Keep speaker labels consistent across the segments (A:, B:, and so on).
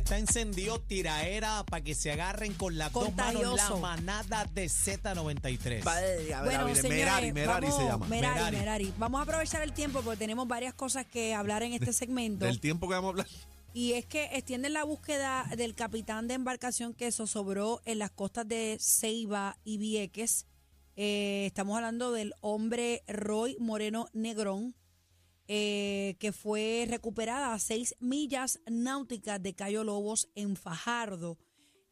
A: está encendido, tiraera para que se agarren con las dos manos la manada de Z93.
B: Vale, a ver,
C: Bueno,
B: a ver,
C: señores,
B: Merari, Merari
C: vamos-
B: se llama.
C: Merari,
A: Merari.
C: Merari. Vamos a aprovechar el tiempo porque tenemos varias cosas que hablar en este segmento.
B: Del tiempo que vamos a hablar.
C: Y es que extienden la búsqueda del capitán de embarcación que zozobró en las costas de Ceiba y Vieques. Eh, estamos hablando del hombre Roy Moreno Negrón, eh, que fue recuperada a seis millas náuticas de Cayo Lobos en Fajardo.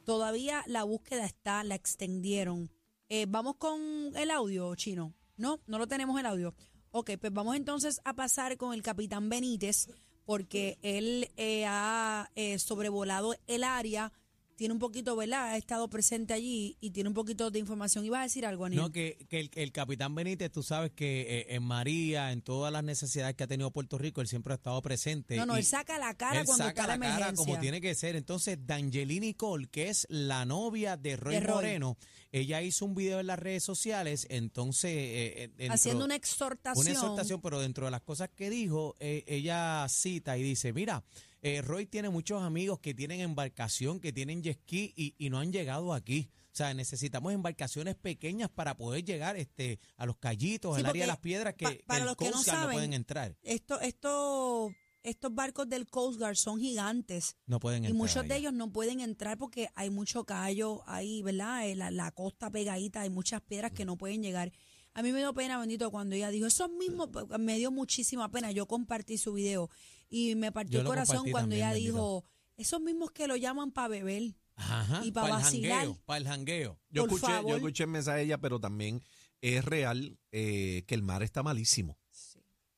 C: Todavía la búsqueda está, la extendieron. Eh, vamos con el audio, chino. No, no lo tenemos el audio. Ok, pues vamos entonces a pasar con el capitán Benítez, porque él eh, ha eh, sobrevolado el área, tiene un poquito, ¿verdad? Ha estado presente allí y tiene un poquito de información. ¿Iba a decir algo, Anil?
A: No, que, que el, el capitán Benítez, tú sabes que eh, en María, en todas las necesidades que ha tenido Puerto Rico, él siempre ha estado presente.
C: no, no, él saca la cara
A: él
C: cuando
A: saca
C: está la,
A: la cara como tiene que ser. Entonces, D'Angelini Cole, que es la novia de Roy,
C: De Roy.
A: Moreno, ella hizo un video en las redes sociales, entonces... eh, eh, dentro-
C: Haciendo una exhortación.
A: Una exhortación, pero dentro de las cosas que dijo, eh, ella cita y dice, mira, eh, Roy tiene muchos amigos que tienen embarcación, que tienen jet ski y, y no han llegado aquí. O sea, necesitamos embarcaciones pequeñas para poder llegar este, a los callitos,
C: Sí,
A: al área de las piedras que,
C: pa-
A: que
C: para
A: el
C: los que no
A: Coast Guard no
C: saben,
A: pueden entrar.
C: Esto, esto, estos barcos del Coast Guard son gigantes.
A: No pueden
C: Y
A: entrar.
C: muchos de ellos no pueden entrar porque hay mucho callo ahí, ¿verdad? Eh, La, la costa pegadita, hay muchas piedras que no pueden llegar. A mí me dio pena, bendito, cuando ella dijo, esos mismos, pues, me dio muchísima pena. Yo compartí su video y me partió el corazón cuando
A: también,
C: ella
A: bendito.
C: dijo, esos mismos que lo llaman para beber.
A: Ajá,
C: y pa'
A: para el
C: vacilar.
A: para el jangueo.
B: Yo
C: Por
B: escuché,
C: favor.
B: yo escuché el mensaje de ella, pero también es real eh, que el mar está malísimo.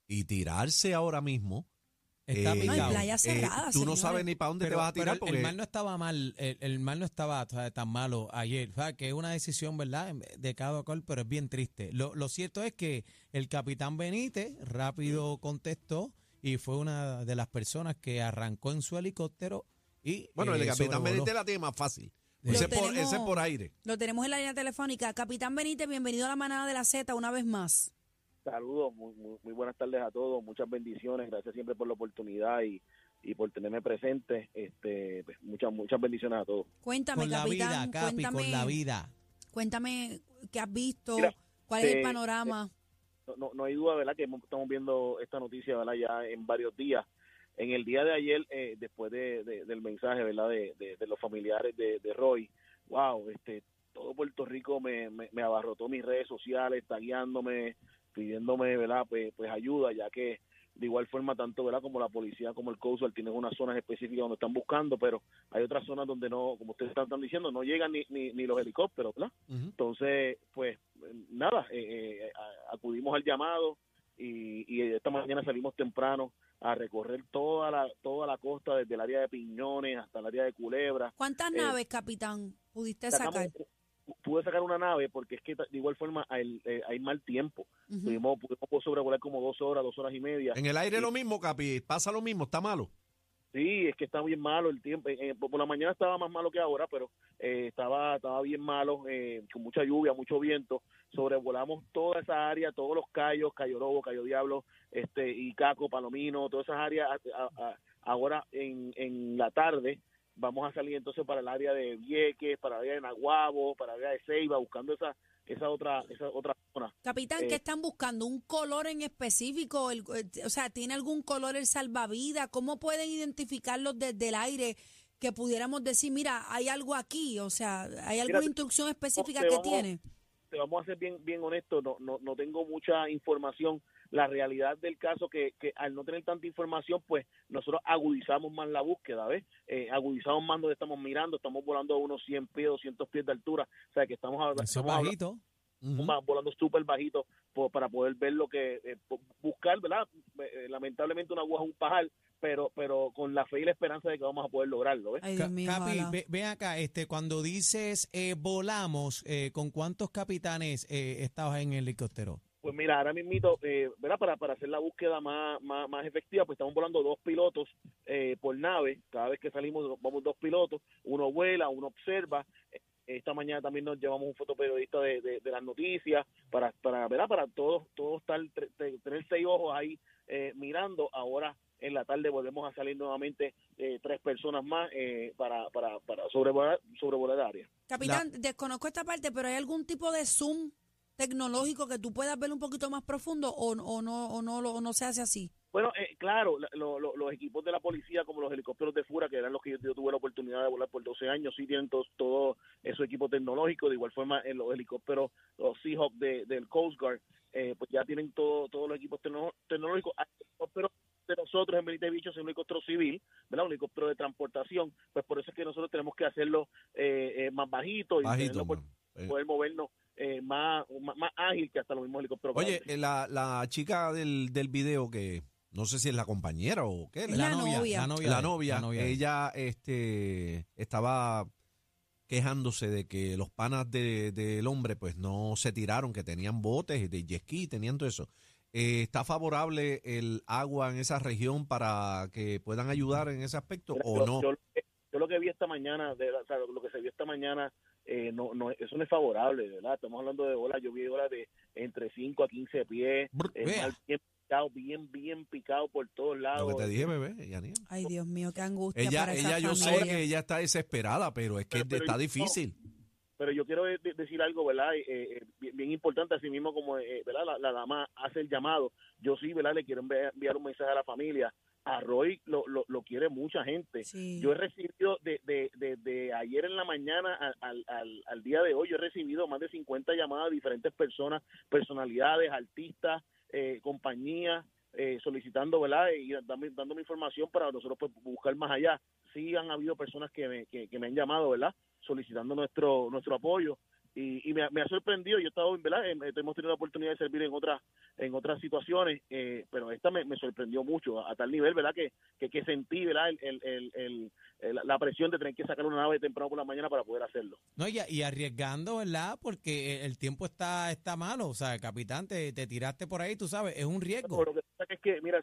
B: Y tirarse ahora mismo.
A: Está
B: eh,
C: No, y
A: picado.
C: playa cerrada,
B: tú no sabes ni para dónde
A: Pero-
B: te vas a tirar
A: el-
B: porque
A: el mal no estaba mal, el, el mal no estaba o sea, tan malo ayer, o sea, que es una decisión, ¿verdad?, de cada cual, pero es bien triste. Lo, lo cierto es que el capitán Benítez rápido contestó y fue una de las personas que arrancó en su helicóptero y
B: Bueno, el
A: eh,
B: capitán. Benítez la tiene más fácil. Ese es, por,
C: tenemos-
B: ese es por aire.
C: Lo tenemos en la línea telefónica. Capitán Benítez, bienvenido a la manada de la Z una vez más.
D: Saludos, muy, muy, muy buenas tardes a todos, muchas bendiciones, gracias siempre por la oportunidad y, y por tenerme presente, este, pues, muchas muchas bendiciones a todos.
C: Cuéntame,
A: Con la
C: capitán,
A: vida, Capi,
C: cuéntame,
A: con la vida.
C: cuéntame qué has visto,
D: Mira,
C: cuál es el panorama.
D: No, no, hay duda, ¿verdad?, que estamos viendo esta noticia, ¿verdad?, ya en varios días. En el día de ayer, eh, después de, de- del mensaje, ¿verdad?, de, de- los familiares de, de Roy, wow, este, todo Puerto Rico me, me, me abarrotó mis redes sociales, tagueándome, pidiéndome, ¿verdad?, pues, pues ayuda, ya que de igual forma tanto verdad como la policía como el Coast Guard tienen unas zonas específicas donde están buscando pero hay otras zonas donde no como ustedes están, están diciendo no llegan ni, ni, ni los helicópteros ¿verdad? entonces pues nada eh, eh, acudimos al llamado y, y esta mañana salimos temprano a recorrer toda la toda la costa desde el área de Piñones hasta el área de Culebra
C: ¿Cuántas
D: eh,
C: naves, capitán, pudiste
D: Sacamos-
C: sacar?
D: Pude sacar una nave porque es que de igual forma hay, eh, hay mal tiempo
C: Ujú.
D: pudimos, pudimos sobrevolar como dos horas dos horas y media
B: En el aire lo mismo, Capi. Pasa lo mismo, está malo.
D: Sí, es que está bien malo el tiempo. Eh, eh, por la mañana estaba más malo que ahora, pero eh, estaba estaba bien malo, eh, con mucha lluvia, mucho viento. Sobrevolamos toda esa área, todos los callos, Cayo Lobo, Cayo Diablo, este, Icaco, Palomino, todas esas áreas. A- a- a- ahora en, en la tarde vamos a salir entonces para el área de Vieques, para el área de Naguabo, para el área de Ceiba, buscando esa esa otra esa otra zona.
C: Capitán,
D: eh,
C: ¿qué están buscando? ¿Un color en específico? El- eh, o sea, ¿tiene algún color el salvavidas? ¿Cómo pueden identificarlos desde el aire? Que pudiéramos decir, mira, hay algo aquí. O sea, ¿hay alguna instrucción específica que
D: vamos-
C: tiene?
D: Te vamos a ser bien bien honestos, no, no, no tengo mucha información. La realidad del caso que, que al no tener tanta información, pues nosotros agudizamos más la búsqueda, ¿ves? Eh, agudizamos más donde estamos mirando, estamos volando a unos 100 pies, 200 pies de altura, o sea que estamos, habla-
A: Eso es
D: estamos
A: bajito.
D: Volando súper bajito po- para poder ver lo que eh, buscar, ¿verdad? Eh, lamentablemente una aguja es un pajar, pero pero con la fe y la esperanza de que vamos a poder lograrlo, ¿ves?
C: Ay,
A: Ca-
C: Dios mío,
A: Capi, ve, ve acá, este, cuando dices eh, volamos, eh, ¿con cuántos capitanes eh, estabas en el helicóptero?
D: Pues mira, ahora mismito, eh, ¿verdad? Para, para hacer la búsqueda más, más, más efectiva, pues estamos volando dos pilotos eh, por nave. Cada vez que salimos vamos dos pilotos. Uno vuela, uno observa. Eh, esta mañana también nos llevamos un fotoperiodista de, de, de las noticias para, para, ¿verdad? para todos, todos estar, tre- tre- tener seis ojos ahí eh, mirando. Ahora en volvemos a salir nuevamente eh, tres personas más eh, para, para, para sobrevolar, sobrevolar el área.
C: Capitán, desconozco esta parte, pero ¿hay algún tipo de zoom tecnológico que tú puedas ver un poquito más profundo o, o no o no, lo- o no se hace así?
D: Bueno, eh, claro, la- lo- lo- los equipos de la policía, como los helicópteros de Fura, que eran los que yo, yo tuve la oportunidad de volar por 12 años, sí tienen todos todo esos equipos tecnológicos. De igual forma, en los helicópteros, los Seahawk de, del Coast Guard, eh, pues ya tienen todo, todos los equipos tecno- tecnológicos. Hay helicópteros de nosotros en Benítez Bicho es un helicóptero civil, ¿verdad? Un helicóptero de transportación, pues por eso es que nosotros tenemos que hacerlo eh, eh, más bajito y
B: Bajito,
D: por-.
B: Eh,
D: poder movernos eh, más, más, más ágil que hasta los mismos helicópteros.
B: Oye, eh, la, la chica del, del video que no sé si es la compañera o qué,
C: Es
A: La,
C: la
A: novia,
C: novia.
A: la novia.
B: la
A: de-
B: novia,
A: la novia de-
B: ella este estaba quejándose de que los panas de- del hombre pues no se tiraron, que tenían botes de jet ski, tenían todo eso. Eh, ¿Está favorable el agua en esa región para que puedan ayudar en ese aspecto
D: Mira,
B: o
D: yo,
B: no?
D: Yo, yo lo que vi esta mañana, de, o sea, lo que se vio esta mañana, eh, no, no, eso no es favorable, ¿verdad? Estamos hablando de olas, yo vi olas de entre 5 a 15 pies,
B: Brr,
D: mar bien picado, bien, bien picado por todos lados.
B: Lo que te dije, bebé, Yanía.
C: Ay, Dios mío, qué angustia
B: Ella,
C: para esa
B: ella yo sé que ella está desesperada, pero es que
D: Pero- pero
B: está
D: yo-
B: difícil.
D: Pero yo quiero de- decir algo, ¿verdad? Eh, eh, bien, bien importante, así mismo como, eh, ¿verdad? La, la dama hace el llamado. Yo sí, ¿verdad? Le quiero enviar, un mensaje a la familia. A Roy lo, lo, lo quiere mucha gente.
C: Sí.
D: Yo he recibido de, de, de, de ayer en la mañana al, al, al, día de hoy, yo he recibido más de 50 llamadas de diferentes personas, personalidades, artistas, eh, compañías, eh, solicitando, ¿verdad? Y dando, dándome información para nosotros pues, buscar más allá. Sí han habido personas que me, que, que me han llamado, ¿verdad? Solicitando nuestro nuestro apoyo. Y, y me, ha- me ha sorprendido, yo he estado, ¿verdad? Eh, hemos tenido la oportunidad de servir en otras en otras situaciones, eh, pero esta me, me sorprendió mucho, a, a tal nivel, ¿verdad? Que, que, que sentí, ¿verdad? El, el, el, el- el- la presión de tener que sacar una nave temprano por la mañana para poder hacerlo.
A: No, y, y arriesgando, ¿verdad? Porque el tiempo está, está malo. O sea, capitán, te, te tiraste por ahí, tú sabes, es un riesgo.
D: Pero lo que pasa es que, mira,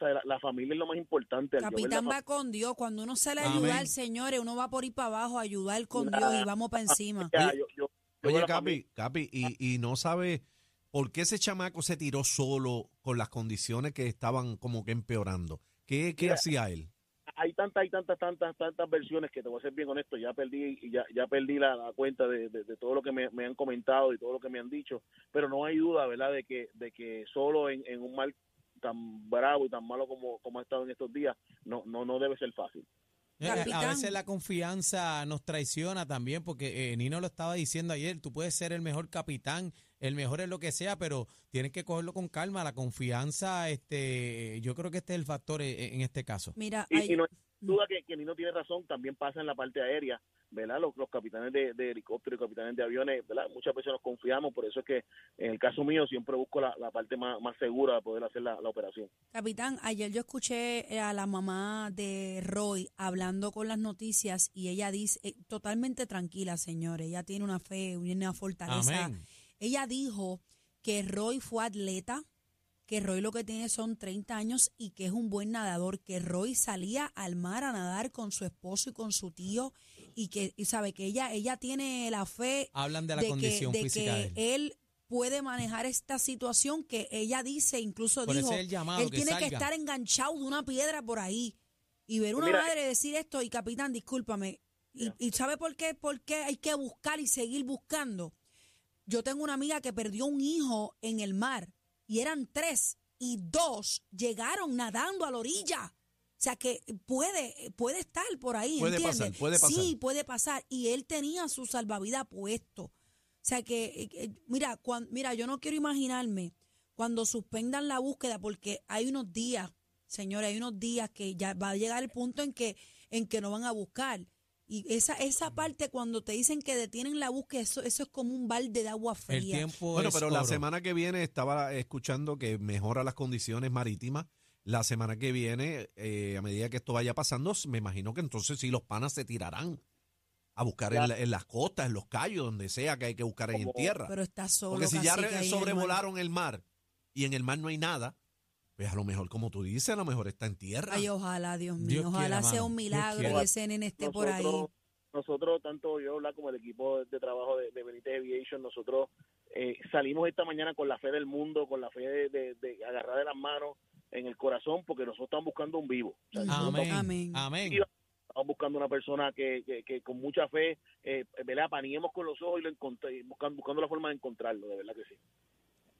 D: la, la familia es lo más importante.
C: Capitán va con Dios. Cuando uno sale a
A: Amén.
C: ayudar, señores, uno va por ir para abajo a ayudar con
D: Claro.
C: Dios y vamos para encima.
D: ya, yo
B: Oye, Capi, Capi, y, y no sabe por qué ese chamaco se tiró solo con las condiciones que estaban como que empeorando. ¿Qué, qué
D: Mira,
B: hacía él?
D: hay tantas, hay tantas, tantas, tantas versiones que te voy a ser bien honesto, ya perdí, ya, ya perdí la, la cuenta de, de- de todo lo que me, me han comentado y todo lo que me han dicho, pero no hay duda, ¿verdad?, de que, de que solo en, en un mal tan bravo y tan malo como, como ha estado en estos días, no, no, no debe ser fácil.
A: Eh, A
C: Capitán.
A: veces la confianza nos traiciona también, porque eh, Nino lo estaba diciendo ayer, tú puedes ser el mejor capitán, el mejor en lo que sea, pero tienes que cogerlo con calma. La confianza, este, yo creo que este es el factor eh, en este caso.
C: Mira,
D: Y,
C: hay-
D: y no hay duda que, que Nino tiene razón, también pasa en la parte aérea, ¿verdad? Los, los capitanes de, de helicóptero y capitanes de aviones, ¿verdad? Muchas veces nos confiamos, por eso es que en el caso mío siempre busco la, la parte más, más segura de poder hacer la, la operación.
C: Capitán, ayer yo escuché a la mamá de Roy hablando con las noticias y ella dice, eh, totalmente tranquila, señores, ella tiene una fe, una fortaleza.
A: Amén.
C: Ella dijo que Roy fue atleta, que Roy lo que tiene son 30 años y que es un buen nadador, que Roy salía al mar a nadar con su esposo y con su tío y que y sabe que ella ella tiene la fe
A: Hablan de la
C: de
A: condición
C: que, de
A: física de
C: que
A: él.
C: él puede manejar esta situación que ella dice, incluso
A: Por
C: dijo,
A: el llamado,
C: él
A: que
C: tiene que estar enganchado de una piedra por ahí y ver una
D: Mira,
C: madre decir esto y capitán, discúlpame, y, y sabe por qué, por qué hay que buscar y seguir buscando. Yo tengo una amiga que perdió un hijo en el mar y eran tres y dos llegaron nadando a la orilla. O sea que puede, puede estar por ahí,
B: Puede
C: ¿entiendes?
B: pasar, puede pasar.
C: Sí, puede pasar. Y él tenía su salvavidas puesto. O sea que, eh, eh, mira, cuan- mira, yo no quiero imaginarme cuando suspendan la búsqueda, porque hay unos días, señores, hay unos días que ya va a llegar el punto en que, en que no van a buscar. Y esa, esa parte cuando te dicen que detienen la búsqueda, eso, eso es como un balde de agua
A: El
C: fría.
A: tiempo
B: Bueno,
A: es
B: pero la semana que viene estaba escuchando que mejora las condiciones marítimas. La semana que viene, eh, a medida que esto vaya pasando, me imagino que entonces sí los panas se tirarán a buscar en, la- en las costas, en los callos, donde sea que hay que buscar ahí en tierra.
C: Pero está solo.
B: Porque si ya
C: el mar.
B: sobrevolaron el mar y en el mar no hay nada, pues a lo mejor, como tú dices, a lo mejor está en tierra.
C: Ay, ojalá, Dios mío.
A: Dios
C: ojalá
A: quiera,
C: sea
A: mano.
C: un milagro y ese nene esté por ahí.
D: Nosotros, tanto yo ¿verdad? como el equipo de trabajo de, de Benítez Aviation, nosotros eh, salimos esta mañana con la fe del mundo, con la fe de, de, de agarrar de las manos en el corazón, porque nosotros estamos buscando un vivo. O sea, nosotros
A: Amén.
C: Amén.
A: Amén.
D: estamos buscando una persona que, que, que con mucha fe, eh, ¿verdad? Paniemos con los ojos y lo encontré, buscando, buscando la forma de encontrarlo, de verdad que sí.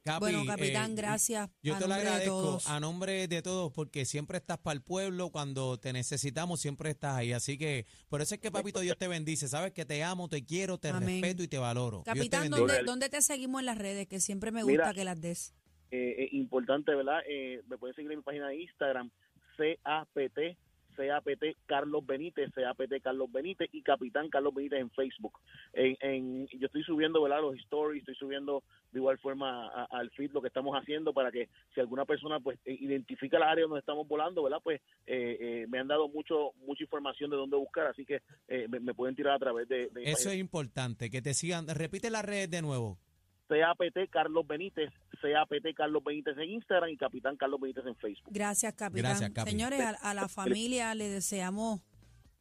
A: Capi,
C: bueno, capitán,
A: eh,
C: gracias.
A: Yo te lo agradezco
C: todos.
A: a nombre de todos porque siempre estás para el pueblo, cuando te necesitamos siempre estás ahí. Así que por eso es que papito Dios te bendice. Sabes que te amo, te quiero, te
C: Amén.
A: respeto y te valoro. Te
C: Capitán,
A: bendiga.
C: ¿dónde. ¿dónde te seguimos en las redes? Que siempre me
D: Mira.
C: gusta que las des.
D: Eh, importante, ¿verdad? Eh, me pueden seguir en mi página de Instagram, CAPT, CAPT Carlos Benítez, CAPT Carlos Benítez y Capitán Carlos Benítez en Facebook. En, en- yo estoy subiendo, ¿verdad? Los stories, estoy subiendo de igual forma a- al feed lo que estamos haciendo para que si alguna persona pues eh, identifica la área donde estamos volando, ¿verdad? Pues eh, eh, me han dado mucho mucha información de dónde buscar, así que eh, me, me pueden tirar a través de, de
A: Eso es importante, que te sigan. Repite las redes de nuevo.
D: CAPT Carlos Benítez, CAPT Carlos Benítez en Instagram y Capitán Carlos Benítez en Facebook.
C: Gracias, capitán.
A: Gracias, Capi.
C: Señores, a, a la familia le deseamos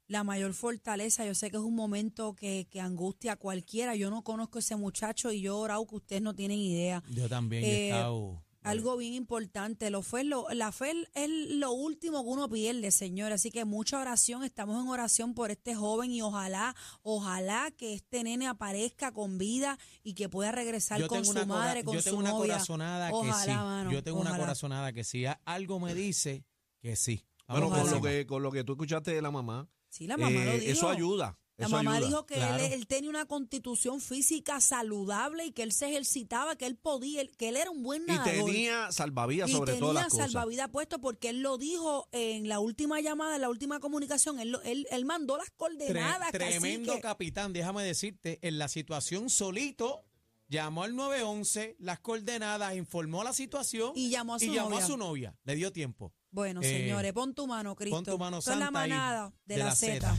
C: la mayor fortaleza. Yo sé que es un momento que, que angustia a cualquiera. Yo no conozco a ese muchacho y yo he orado que ustedes no tienen idea.
A: Yo también
C: Eh,
A: he estado.
C: Algo bien importante, lo fue lo, la fe es lo último que uno pierde, señor. Así que mucha oración, estamos en oración por este joven y ojalá, ojalá que este nene aparezca con vida y que pueda regresar
A: Yo
C: con su madre, con
A: yo tengo
C: su
A: una
C: novia.
A: corazonada que
C: Ojalá,
A: sí.
C: mano,
A: yo tengo una corazonada que sí. A- Algo me dice que sí.
B: Bueno, con lo, que, con lo que tú escuchaste de la mamá,
C: Sí, la mamá
B: eh,
C: lo dijo.
B: eso ayuda.
C: La
B: eso
C: mamá
B: ayuda.
C: dijo que
A: Claro.
C: él, él tenía una constitución física saludable y que él se ejercitaba, que él podía, que él era un buen
B: Y
C: nadador.
B: tenía salvavidas
C: Y
B: sobre
C: tenía
B: las cosas.
C: salvavidas puesto porque él lo dijo en la última llamada, en la última comunicación. Él, él, él mandó las
A: Tre-
C: coordenadas.
A: tremendo
C: cacique.
A: capitán, déjame decirte, en la situación solito, llamó al 911, las coordenadas, informó la situación
C: Y llamó a su
A: y llamó
C: novia.
A: a su novia. Le dio tiempo.
C: Bueno,
A: Eh,
C: señores, pon tu mano, Cristo.
A: pon tu mano
C: Esto es la
A: santa
C: manada de,
A: de
C: la
A: la
C: Z.